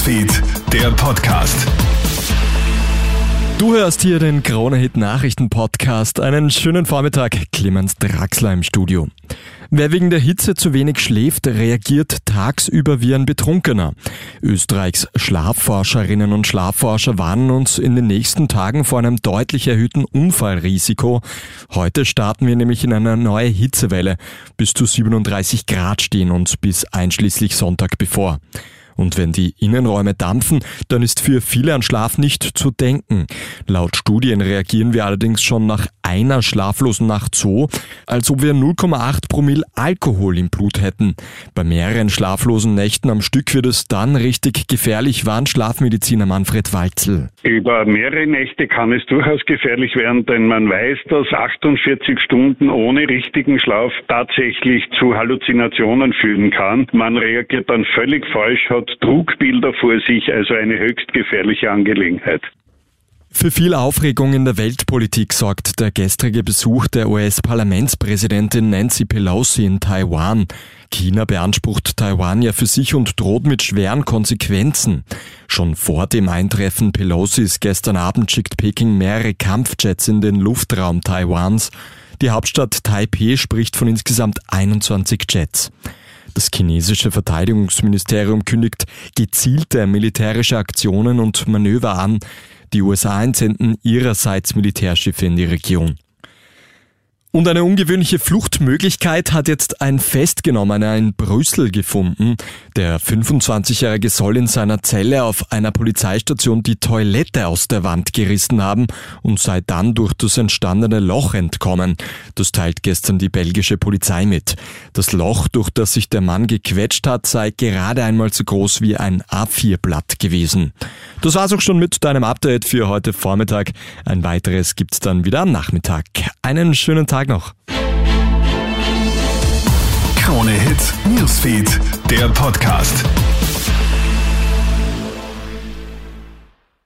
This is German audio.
Newsfeed, der Podcast. Du hörst hier den Krone Hit Nachrichten Podcast. Einen schönen Vormittag, Clemens Draxler im Studio. Wer wegen der Hitze zu wenig schläft, reagiert tagsüber wie ein Betrunkener. Österreichs Schlafforscherinnen und Schlafforscher warnen uns in den nächsten Tagen vor einem deutlich erhöhten Unfallrisiko. Heute starten wir nämlich in eine neue Hitzewelle. Bis zu 37 Grad stehen uns bis einschließlich Sonntag bevor. Und wenn die Innenräume dampfen, dann ist für viele an Schlaf nicht zu denken. Laut Studien reagieren wir allerdings schon nach einer schlaflosen Nacht so, als ob wir 0,8 Promille Alkohol im Blut hätten. Bei mehreren schlaflosen Nächten am Stück wird es dann richtig gefährlich, warnt Schlafmediziner Manfred Walzel. Über mehrere Nächte kann es durchaus gefährlich werden, denn man weiß, dass 48 Stunden ohne richtigen Schlaf tatsächlich zu Halluzinationen führen kann. Man reagiert dann völlig falsch, hat Trugbilder vor sich, also eine höchst gefährliche Angelegenheit. Für viel Aufregung in der Weltpolitik sorgt der gestrige Besuch der US-Parlamentspräsidentin Nancy Pelosi in Taiwan. China beansprucht Taiwan ja für sich und droht mit schweren Konsequenzen. Schon vor dem Eintreffen Pelosis gestern Abend schickt Peking mehrere Kampfjets in den Luftraum Taiwans. Die Hauptstadt Taipeh spricht von insgesamt 21 Jets. Das chinesische Verteidigungsministerium kündigt gezielte militärische Aktionen und Manöver an. Die USA entsenden ihrerseits Militärschiffe in die Region. Und eine ungewöhnliche Fluchtmöglichkeit hat jetzt ein Festgenommener in Brüssel gefunden. Der 25-Jährige soll in seiner Zelle auf einer Polizeistation die Toilette aus der Wand gerissen haben und sei dann durch das entstandene Loch entkommen. Das teilt gestern die belgische Polizei mit. Das Loch, durch das sich der Mann gequetscht hat, sei gerade einmal so groß wie ein A4-Blatt gewesen. Das war's auch schon mit deinem Update für heute Vormittag. Ein weiteres gibt's dann wieder am Nachmittag. Einen schönen Tag noch. Krone Hits, Newsfeed, der Podcast.